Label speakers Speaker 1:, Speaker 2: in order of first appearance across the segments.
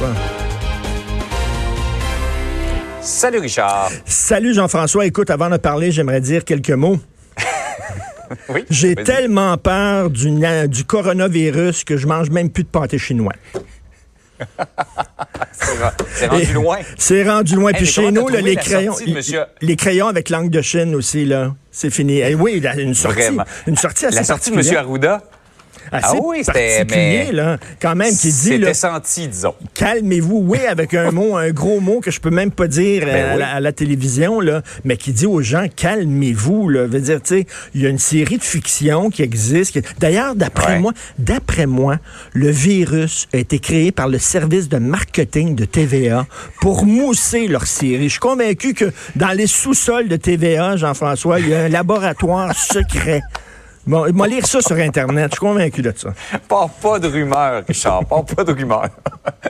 Speaker 1: Jean-François.
Speaker 2: Salut Richard.
Speaker 1: Salut Jean-François. Écoute, avant de parler, j'aimerais dire quelques mots.
Speaker 2: Oui,
Speaker 1: J'ai tellement peur du, du coronavirus que je mange même plus de pâté chinois.
Speaker 2: C'est rendu loin.
Speaker 1: C'est rendu loin.
Speaker 2: Hey,
Speaker 1: Puis chez nous, là, les crayons,
Speaker 2: sortie de monsieur-
Speaker 1: les crayons avec langue de Chine aussi, là, c'est fini. Eh oui, une sortie,
Speaker 2: Vraiment.
Speaker 1: une sortie assez
Speaker 2: La sortie de M. Arruda,
Speaker 1: Assez
Speaker 2: Ah oui,
Speaker 1: particulier, là, quand même, qui dit,
Speaker 2: c'était senti, disons.
Speaker 1: calmez-vous, oui, avec un mot, un gros mot que je peux même pas dire
Speaker 2: Ben
Speaker 1: euh, à,
Speaker 2: oui.
Speaker 1: la, à la télévision, là, mais qui dit aux gens, calmez-vous, là. Veut dire, tu sais, il y a une série de fictions qui existent. qui- D'ailleurs, d'après
Speaker 2: Ouais.
Speaker 1: moi, d'après moi, le virus a été créé par le service de marketing de TVA pour mousser leur série. Je suis convaincu que dans les sous-sols de TVA, Jean-François, il y a un laboratoire secret. Bon, il m'a lire ça sur Internet. Je suis convaincu de ça.
Speaker 2: Pas, pas de rumeur, Richard. Pas, pas de rumeur.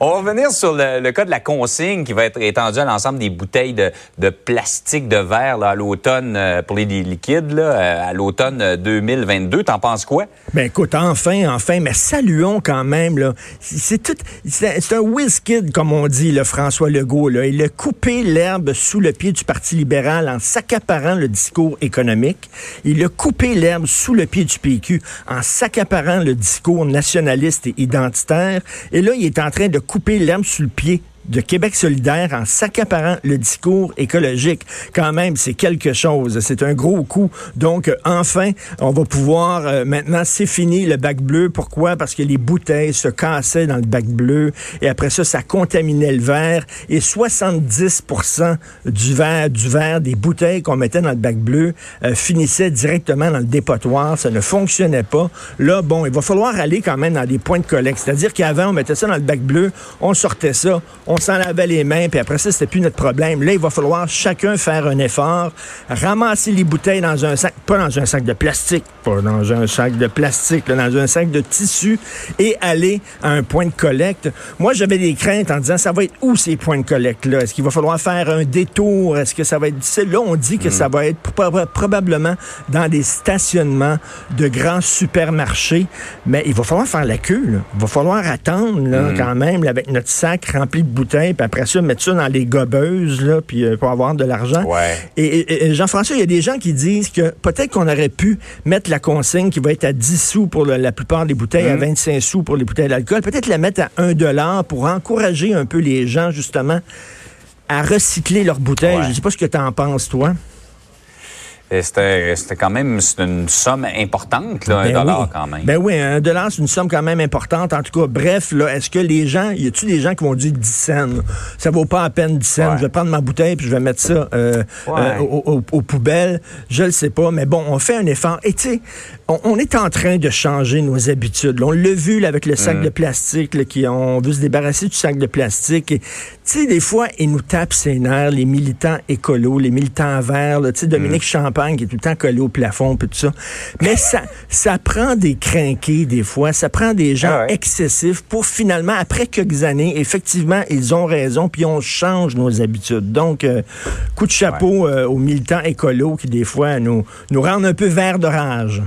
Speaker 2: On va revenir sur le, cas de la consigne qui va être étendue à l'ensemble des bouteilles de, plastique de verre à l'automne euh, pour les li- liquides, euh, à l'automne euh, 2022. T'en penses quoi?
Speaker 1: Ben écoute, enfin, enfin, mais saluons quand même. C'est tout, c'est un whiz kid, comme on dit, le François Legault. Il a coupé l'herbe sous le pied du Parti libéral en s'accaparant le discours économique. Il a coupé l'herbe sous le pied du PQ en s'accaparant le discours nationaliste et identitaire. Et là, il est en train de couper l'herbe sous le pied de Québec solidaire en s'accaparant le discours écologique. Quand même, c'est quelque chose. C'est un gros coup. Donc, euh, enfin, on va pouvoir, euh, maintenant, c'est fini le bac bleu. Pourquoi? Parce que les bouteilles se cassaient dans le bac bleu et après ça, ça contaminait le verre et 70% du verre, du verre des bouteilles qu'on mettait dans le bac bleu euh, finissait directement dans le dépotoir. Ça ne fonctionnait pas. Là, bon, il va falloir aller quand même dans des points de collecte. C'est-à-dire qu'avant, on mettait ça dans le bac bleu, on sortait ça, on s'en lavait les mains, puis après ça, c'était plus notre problème. Là, il va falloir chacun faire un effort, ramasser les bouteilles dans un sac, pas dans un sac de plastique, pas dans un sac de plastique, là, dans un sac de tissu, et aller à un point de collecte. Moi, j'avais des craintes en disant, ça va être où ces points de collecte-là? Est-ce qu'il va falloir faire un détour? Est-ce que ça va être difficile? Là, on dit que ça va être proba- probablement dans des stationnements de grands supermarchés, mais il va falloir faire la queue. là. Il va falloir attendre là, quand même là, avec notre sac rempli de bouteilles, puis après ça, mettre ça dans les gobeuses là, puis, euh, pour avoir de l'argent.
Speaker 2: Ouais.
Speaker 1: Et, et- et Jean-François, il y a des gens qui disent que peut-être qu'on aurait pu mettre la consigne qui va être à 10 sous pour le- la plupart des bouteilles, à 25 sous pour les bouteilles d'alcool, peut-être la mettre à 1 dollar pour encourager un peu les gens, justement, à recycler leurs bouteilles.
Speaker 2: Ouais.
Speaker 1: Je ne sais pas ce que tu en penses, toi.
Speaker 2: C'était quand même une somme importante, là, un
Speaker 1: Ben
Speaker 2: dollar
Speaker 1: oui.
Speaker 2: quand même.
Speaker 1: Ben oui, un dollar, c'est une somme quand même importante. En tout cas, bref, là, est-ce que les gens, y a-tu des gens qui vont dire 10 cents? Ça vaut pas à peine 10 cents.
Speaker 2: Ouais.
Speaker 1: Je vais prendre ma bouteille puis je vais mettre ça euh,
Speaker 2: Ouais.
Speaker 1: euh, au- au- aux poubelles. Je le sais pas, mais bon, on fait un effort. Et tu sais, on, on est en train de changer nos habitudes. On l'a vu là, avec le
Speaker 2: Mm.
Speaker 1: sac de plastique, là, qui on veut se débarrasser du sac de plastique. Et, Tu sais, des fois, ils nous tapent ses nerfs, les militants écolos, les militants verts. Tu sais, Dominique
Speaker 2: Mm.
Speaker 1: Champagne qui est tout le temps collé au plafond, puis tout ça. Mais ça, ça prend des crinqués des fois, ça prend des gens
Speaker 2: Ah ouais.
Speaker 1: excessifs pour finalement, après quelques années, effectivement, ils ont raison, puis on change nos habitudes. Donc, euh, coup de chapeau euh, aux militants écolos qui, des fois, nous, nous rendent un peu verts de rage.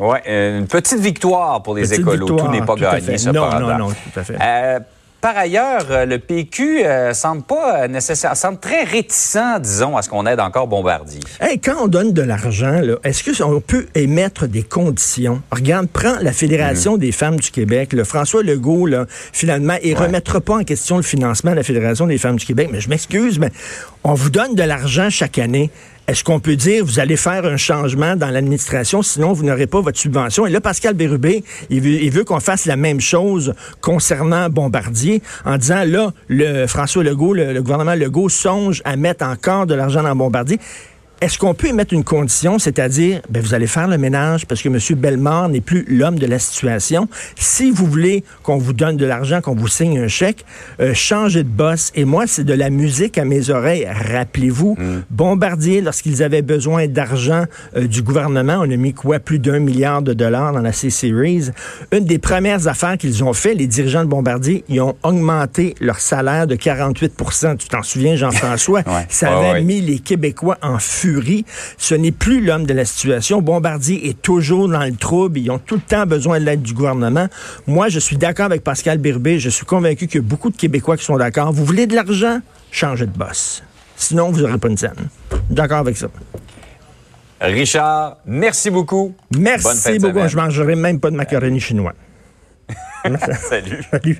Speaker 2: Ouais, euh, une petite victoire pour les
Speaker 1: Petite
Speaker 2: écolos.
Speaker 1: victoire,
Speaker 2: tout n'est pas
Speaker 1: tout
Speaker 2: gagné, cependant.
Speaker 1: Non, non, non, tout à fait.
Speaker 2: Euh, par ailleurs, euh, le PQ euh, semble pas nécessaire, semble très réticent, disons, à ce qu'on aide encore Bombardier.
Speaker 1: Hey, quand on donne de l'argent, est-ce qu'on peut émettre des conditions? Regarde, prends la Fédération des femmes du Québec. Le François Legault, là, finalement, il
Speaker 2: Ouais.
Speaker 1: remettra pas en question le financement de la Fédération des femmes du Québec. Mais je m'excuse, mais on vous donne de l'argent chaque année. Est-ce qu'on peut dire vous allez faire un changement dans l'administration, sinon vous n'aurez pas votre subvention? Et là, Pascal Bérubé, il veut, qu'on fasse la même chose concernant Bombardier en disant là, le François Legault, le, le gouvernement Legault songe à mettre encore de l'argent dans Bombardier. Est-ce qu'on peut émettre une condition, c'est-à-dire, ben, vous allez faire le ménage parce que M. Bellemare n'est plus l'homme de la situation. Si vous voulez qu'on vous donne de l'argent, qu'on vous signe un chèque, euh, changez de boss. Et moi, c'est de la musique à mes oreilles. Rappelez-vous, Bombardier, lorsqu'ils avaient besoin d'argent euh, du gouvernement, on a mis quoi, plus d'un milliard de dollars dans la C-Series. Une des premières affaires qu'ils ont fait, les dirigeants de Bombardier, ils ont augmenté leur salaire de 48% Tu t'en souviens, Jean-François?
Speaker 2: Ouais.
Speaker 1: Ça avait
Speaker 2: ouais.
Speaker 1: mis les Québécois en furie. Ce n'est plus l'homme de la situation. Bombardier est toujours dans le trouble. Ils ont tout le temps besoin de l'aide du gouvernement. Moi, je suis d'accord avec Pascal Birbé. Je suis convaincu qu'il y a beaucoup de Québécois qui sont d'accord. Vous voulez de l'argent? Changez de boss. Sinon, vous n'aurez pas une scène. D'accord avec ça.
Speaker 2: Richard, merci beaucoup.
Speaker 1: Merci beaucoup. Je mangerai même pas de macaroni chinois.
Speaker 2: Salut.
Speaker 1: Salut.